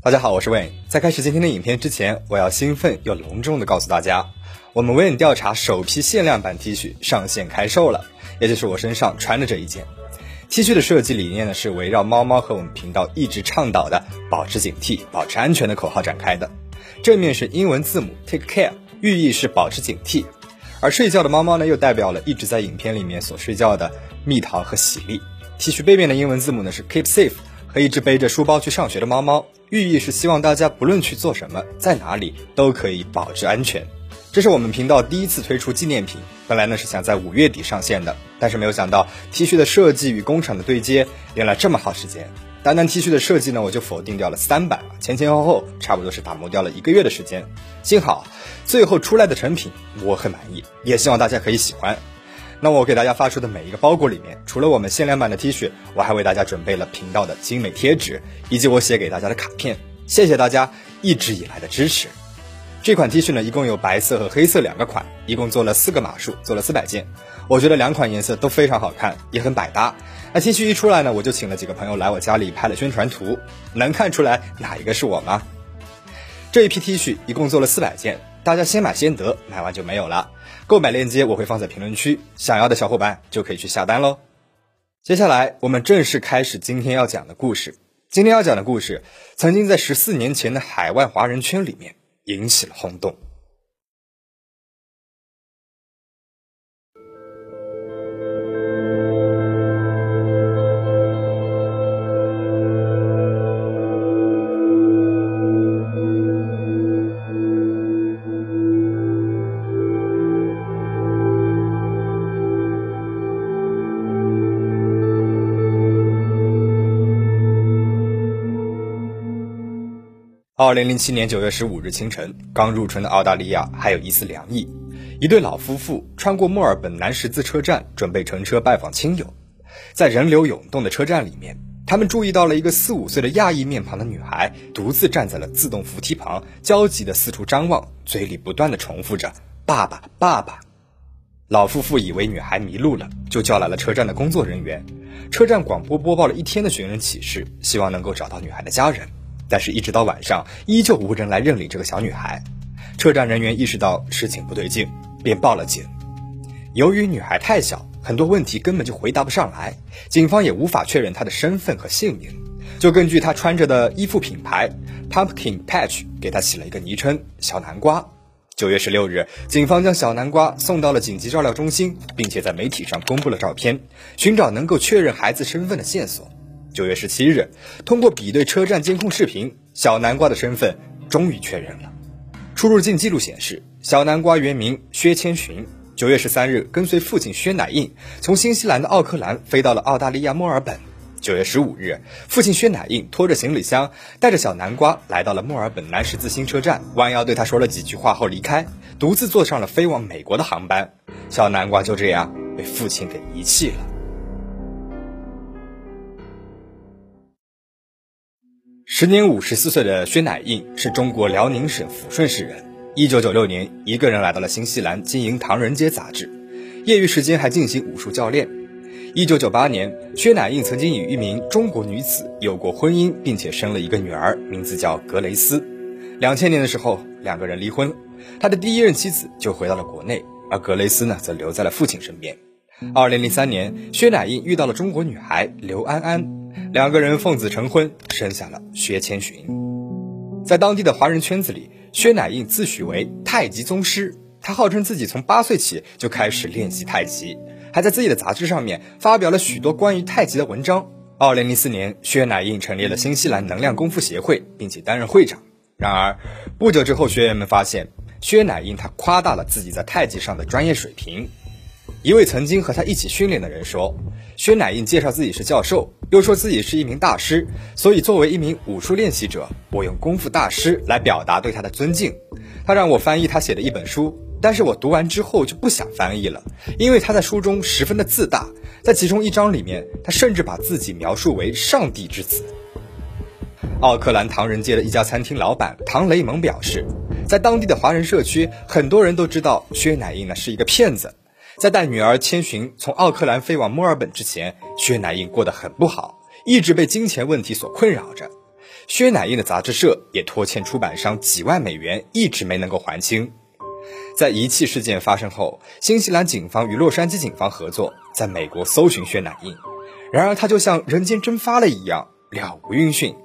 大家好，我是 Wayne。在开始今天的影片之前，我要兴奋又隆重的告诉大家，我们 Wayne 调查首批限量版 T 恤上线开售了，也就是我身上穿的这一件。T 恤的设计理念呢，是围绕猫猫和我们频道一直倡导的保持警惕、保持安全的口号展开的。正面是英文字母 Take Care，寓意是保持警惕；而睡觉的猫猫呢，又代表了一直在影片里面所睡觉的蜜桃和喜力。T 恤背面的英文字母呢是 Keep Safe，和一只背着书包去上学的猫猫。寓意是希望大家不论去做什么，在哪里都可以保持安全。这是我们频道第一次推出纪念品，本来呢是想在五月底上线的，但是没有想到 T 恤的设计与工厂的对接，用了这么耗时间。单单 T 恤的设计呢，我就否定掉了三版，前前后后差不多是打磨掉了一个月的时间。幸好最后出来的成品我很满意，也希望大家可以喜欢。那我给大家发出的每一个包裹里面，除了我们限量版的 T 恤，我还为大家准备了频道的精美贴纸，以及我写给大家的卡片。谢谢大家一直以来的支持。这款 T 恤呢，一共有白色和黑色两个款，一共做了四个码数，做了四百件。我觉得两款颜色都非常好看，也很百搭。那 T 恤一出来呢，我就请了几个朋友来我家里拍了宣传图，能看出来哪一个是我吗？这一批 T 恤一共做了四百件，大家先买先得，买完就没有了。购买链接我会放在评论区，想要的小伙伴就可以去下单喽。接下来我们正式开始今天要讲的故事。今天要讲的故事，曾经在十四年前的海外华人圈里面引起了轰动。二零零七年九月十五日清晨，刚入春的澳大利亚还有一丝凉意。一对老夫妇穿过墨尔本南十字车站，准备乘车拜访亲友。在人流涌动的车站里面，他们注意到了一个四五岁的亚裔面庞的女孩，独自站在了自动扶梯旁，焦急地四处张望，嘴里不断地重复着“爸爸，爸爸”。老夫妇以为女孩迷路了，就叫来了车站的工作人员。车站广播播报了一天的寻人启事，希望能够找到女孩的家人。但是，一直到晚上，依旧无人来认领这个小女孩。车站人员意识到事情不对劲，便报了警。由于女孩太小，很多问题根本就回答不上来，警方也无法确认她的身份和姓名，就根据她穿着的衣服品牌 Pumpkin Patch 给她起了一个昵称“小南瓜”。九月十六日，警方将小南瓜送到了紧急照料中心，并且在媒体上公布了照片，寻找能够确认孩子身份的线索。九月十七日，通过比对车站监控视频，小南瓜的身份终于确认了。出入境记录显示，小南瓜原名薛千寻。九月十三日，跟随父亲薛乃印从新西兰的奥克兰飞到了澳大利亚墨尔本。九月十五日，父亲薛乃印拖着行李箱，带着小南瓜来到了墨尔本南十字星车站，弯腰对他说了几句话后离开，独自坐上了飞往美国的航班。小南瓜就这样被父亲给遗弃了。时年五十四岁的薛乃印是中国辽宁省抚顺市人。一九九六年，一个人来到了新西兰，经营《唐人街》杂志，业余时间还进行武术教练。一九九八年，薛乃印曾经与一名中国女子有过婚姻，并且生了一个女儿，名字叫格雷斯。两千年的时候，两个人离婚，他的第一任妻子就回到了国内，而格雷斯呢，则留在了父亲身边。二零零三年，薛乃印遇到了中国女孩刘安安。两个人奉子成婚，生下了薛千寻。在当地的华人圈子里，薛乃印自诩为太极宗师。他号称自己从八岁起就开始练习太极，还在自己的杂志上面发表了许多关于太极的文章。二零零四年，薛乃印成立了新西兰能量功夫协会，并且担任会长。然而，不久之后，学员们发现薛乃印他夸大了自己在太极上的专业水平。一位曾经和他一起训练的人说：“薛乃印介绍自己是教授，又说自己是一名大师，所以作为一名武术练习者，我用功夫大师来表达对他的尊敬。他让我翻译他写的一本书，但是我读完之后就不想翻译了，因为他在书中十分的自大，在其中一章里面，他甚至把自己描述为上帝之子。”奥克兰唐人街的一家餐厅老板唐雷蒙表示，在当地的华人社区，很多人都知道薛乃印呢是一个骗子。在带女儿千寻从奥克兰飞往墨尔本之前，薛乃印过得很不好，一直被金钱问题所困扰着。薛乃印的杂志社也拖欠出版商几万美元，一直没能够还清。在遗弃事件发生后，新西兰警方与洛杉矶警方合作，在美国搜寻薛乃印。然而，他就像人间蒸发了一样，了无音讯。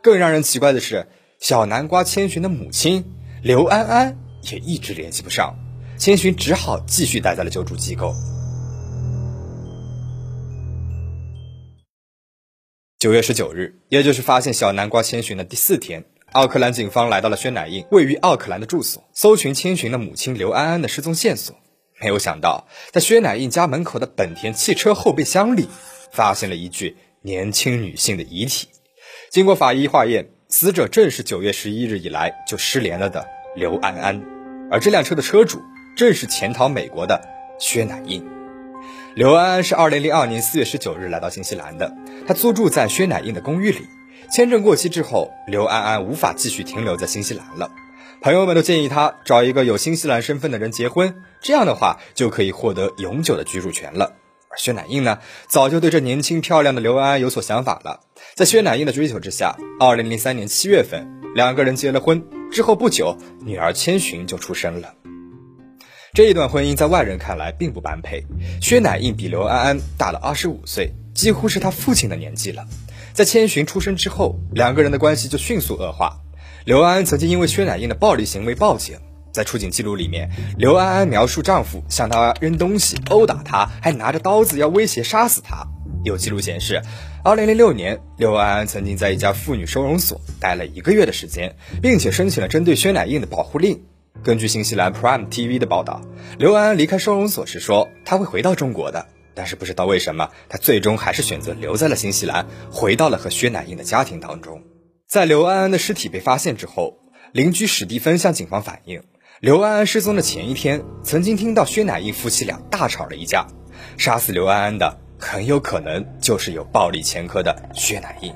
更让人奇怪的是，小南瓜千寻的母亲刘安安也一直联系不上，千寻只好继续待在了救助机构。九月十九日，也就是发现小南瓜千寻的第四天，奥克兰警方来到了薛乃印位于奥克兰的住所，搜寻千寻的母亲刘安安的失踪线索。没有想到，在薛乃印家门口的本田汽车后备箱里，发现了一具年轻女性的遗体。经过法医化验，死者正是九月十一日以来就失联了的刘安安，而这辆车的车主正是潜逃美国的薛乃印。刘安安是二零零二年四月十九日来到新西兰的，他租住在薛乃印的公寓里。签证过期之后，刘安安无法继续停留在新西兰了。朋友们都建议他找一个有新西兰身份的人结婚，这样的话就可以获得永久的居住权了。而薛乃印呢，早就对这年轻漂亮的刘安安有所想法了。在薛乃印的追求之下，二零零三年七月份，两个人结了婚。之后不久，女儿千寻就出生了。这一段婚姻在外人看来并不般配。薛乃印比刘安安大了二十五岁，几乎是他父亲的年纪了。在千寻出生之后，两个人的关系就迅速恶化。刘安安曾经因为薛乃印的暴力行为报警。在出警记录里面，刘安安描述丈夫向她扔东西、殴打她，还拿着刀子要威胁杀死她。有记录显示，2006年，刘安安曾经在一家妇女收容所待了一个月的时间，并且申请了针对薛乃印的保护令。根据新西兰 Prime TV 的报道，刘安安离开收容所时说他会回到中国的，但是不知道为什么，他最终还是选择留在了新西兰，回到了和薛乃印的家庭当中。在刘安安的尸体被发现之后，邻居史蒂芬向警方反映。刘安安失踪的前一天，曾经听到薛乃印夫妻俩大吵了一架。杀死刘安安的很有可能就是有暴力前科的薛乃印。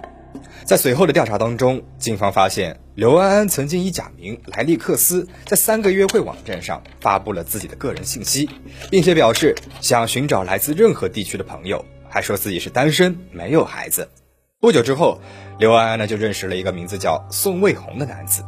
在随后的调查当中，警方发现刘安安曾经以假名莱利克斯在三个约会网站上发布了自己的个人信息，并且表示想寻找来自任何地区的朋友，还说自己是单身，没有孩子。不久之后，刘安安呢就认识了一个名字叫宋卫红的男子。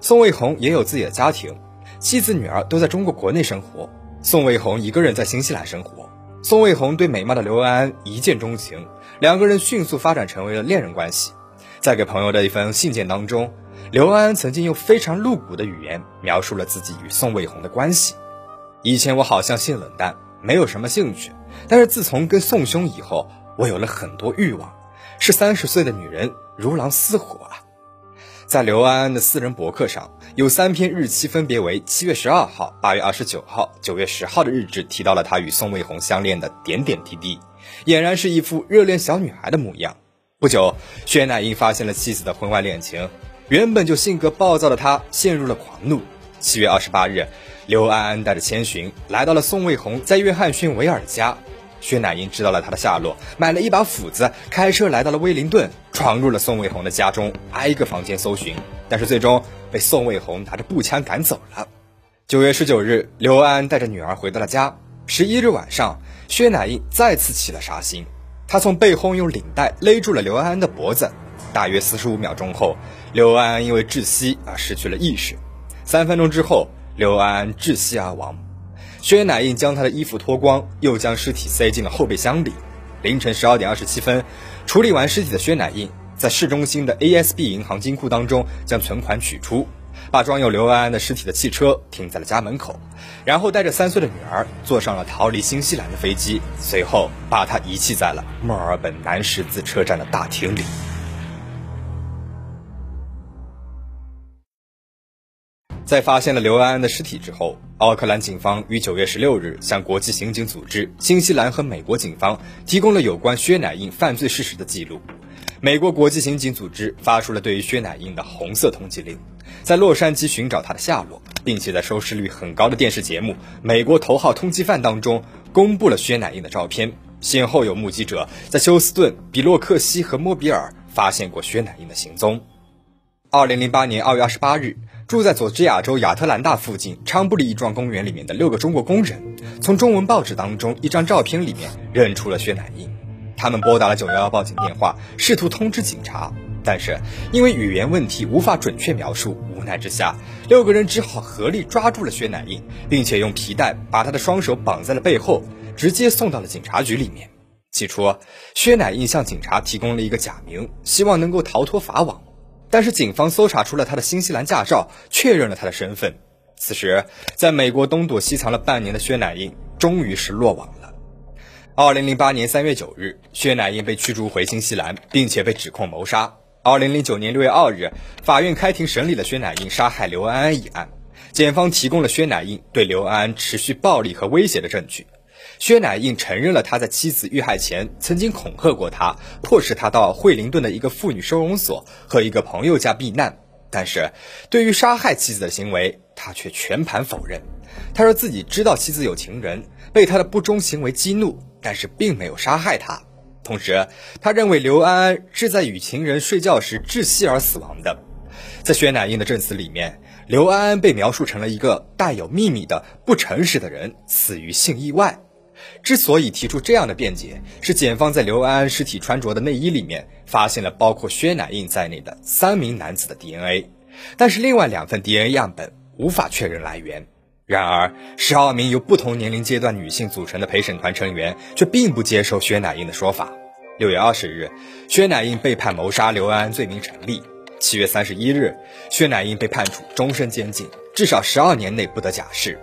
宋卫红也有自己的家庭。妻子、女儿都在中国国内生活，宋卫红一个人在新西兰生活。宋卫红对美貌的刘安安一见钟情，两个人迅速发展成为了恋人关系。在给朋友的一封信件当中，刘安安曾经用非常露骨的语言描述了自己与宋卫红的关系。以前我好像性冷淡，没有什么兴趣，但是自从跟宋兄以后，我有了很多欲望，是三十岁的女人如狼似虎啊。在刘安安的私人博客上，有三篇日期分别为七月十二号、八月二十九号、九月十号的日志，提到了他与宋卫红相恋的点点滴滴，俨然是一副热恋小女孩的模样。不久，薛乃英发现了妻子的婚外恋情，原本就性格暴躁的他陷入了狂怒。七月二十八日，刘安安带着千寻来到了宋卫红在约翰逊维尔家。薛乃英知道了他的下落，买了一把斧子，开车来到了威灵顿，闯入了宋卫红的家中，挨个房间搜寻，但是最终被宋卫红拿着步枪赶走了。九月十九日，刘安安带着女儿回到了家。十一日晚上，薛乃英再次起了杀心，他从背后用领带勒住了刘安安的脖子。大约四十五秒钟后，刘安安因为窒息而失去了意识。三分钟之后，刘安安窒息而亡。薛乃印将他的衣服脱光，又将尸体塞进了后备箱里。凌晨十二点二十七分，处理完尸体的薛乃印在市中心的 ASB 银行金库当中将存款取出，把装有刘安安的尸体的汽车停在了家门口，然后带着三岁的女儿坐上了逃离新西兰的飞机，随后把她遗弃在了墨尔本南十字车站的大厅里。在发现了刘安安的尸体之后，奥克兰警方于九月十六日向国际刑警组织、新西兰和美国警方提供了有关薛乃印犯罪事实的记录。美国国际刑警组织发出了对于薛乃印的红色通缉令，在洛杉矶寻找他的下落，并且在收视率很高的电视节目《美国头号通缉犯》当中公布了薛乃印的照片。先后有目击者在休斯顿、比洛克西和莫比尔发现过薛乃印的行踪。二零零八年二月二十八日。住在佐治亚州亚特兰大附近昌布里一幢公园里面的六个中国工人，从中文报纸当中一张照片里面认出了薛乃印。他们拨打了911报警电话，试图通知警察。但是因为语言问题无法准确描述，无奈之下，六个人只好合力抓住了薛乃印，并且用皮带把他的双手绑在了背后，直接送到了警察局里面。起初，薛乃印向警察提供了一个假名，希望能够逃脱法网。但是警方搜查出了他的新西兰驾照，确认了他的身份。此时，在美国东躲西藏了半年的薛乃印，终于是落网了。二零零八年三月九日，薛乃印被驱逐回新西兰，并且被指控谋杀。二零零九年六月二日，法院开庭审理了薛乃印杀害刘安安一案。检方提供了薛乃印对刘安安持续暴力和威胁的证据。薛乃印承认了他在妻子遇害前曾经恐吓过他，迫使他到惠灵顿的一个妇女收容所和一个朋友家避难。但是，对于杀害妻子的行为，他却全盘否认。他说自己知道妻子有情人，被他的不忠行为激怒，但是并没有杀害他。同时，他认为刘安安是在与情人睡觉时窒息而死亡的。在薛乃印的证词里面，刘安安被描述成了一个带有秘密的不诚实的人，死于性意外。之所以提出这样的辩解，是检方在刘安安尸体穿着的内衣里面发现了包括薛乃印在内的三名男子的 DNA，但是另外两份 DNA 样本无法确认来源。然而，十二名由不同年龄阶段女性组成的陪审团成员却并不接受薛乃印的说法。六月二十日，薛乃印被判谋杀刘安安罪名成立。七月三十一日，薛乃印被判处终身监禁，至少十二年内不得假释。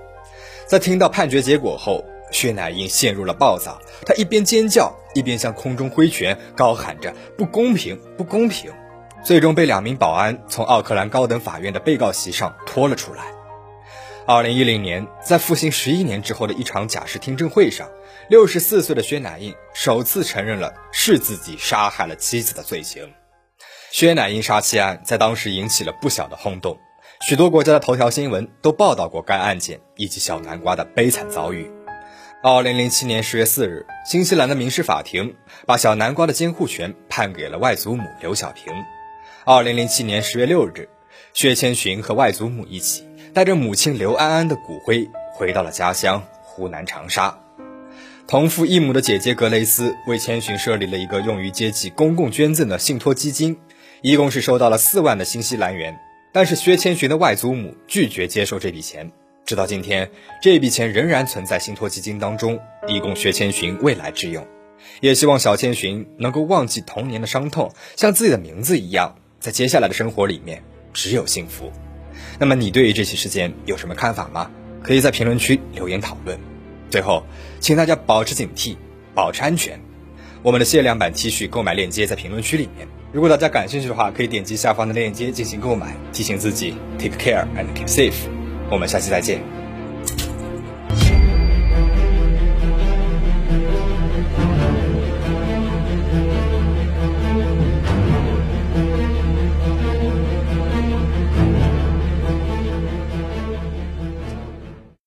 在听到判决结果后，薛乃印陷入了暴躁，他一边尖叫，一边向空中挥拳，高喊着“不公平，不公平”，最终被两名保安从奥克兰高等法院的被告席上拖了出来。二零一零年，在服刑十一年之后的一场假释听证会上，六十四岁的薛乃印首次承认了是自己杀害了妻子的罪行。薛乃印杀妻案在当时引起了不小的轰动，许多国家的头条新闻都报道过该案件以及小南瓜的悲惨遭遇。二零零七年十月四日，新西兰的民事法庭把小南瓜的监护权判给了外祖母刘小平。二零零七年十月六日，薛千寻和外祖母一起。带着母亲刘安安的骨灰回到了家乡湖南长沙。同父异母的姐姐格雷斯为千寻设立了一个用于接济公共捐赠的信托基金，一共是收到了四万的新西兰元。但是薛千寻的外祖母拒绝接受这笔钱，直到今天，这笔钱仍然存在信托基金当中，以供薛千寻未来之用。也希望小千寻能够忘记童年的伤痛，像自己的名字一样，在接下来的生活里面只有幸福。那么你对于这起事件有什么看法吗？可以在评论区留言讨论。最后，请大家保持警惕，保持安全。我们的限量版 T 恤购买链接在评论区里面，如果大家感兴趣的话，可以点击下方的链接进行购买。提醒自己，take care and keep safe。我们下期再见。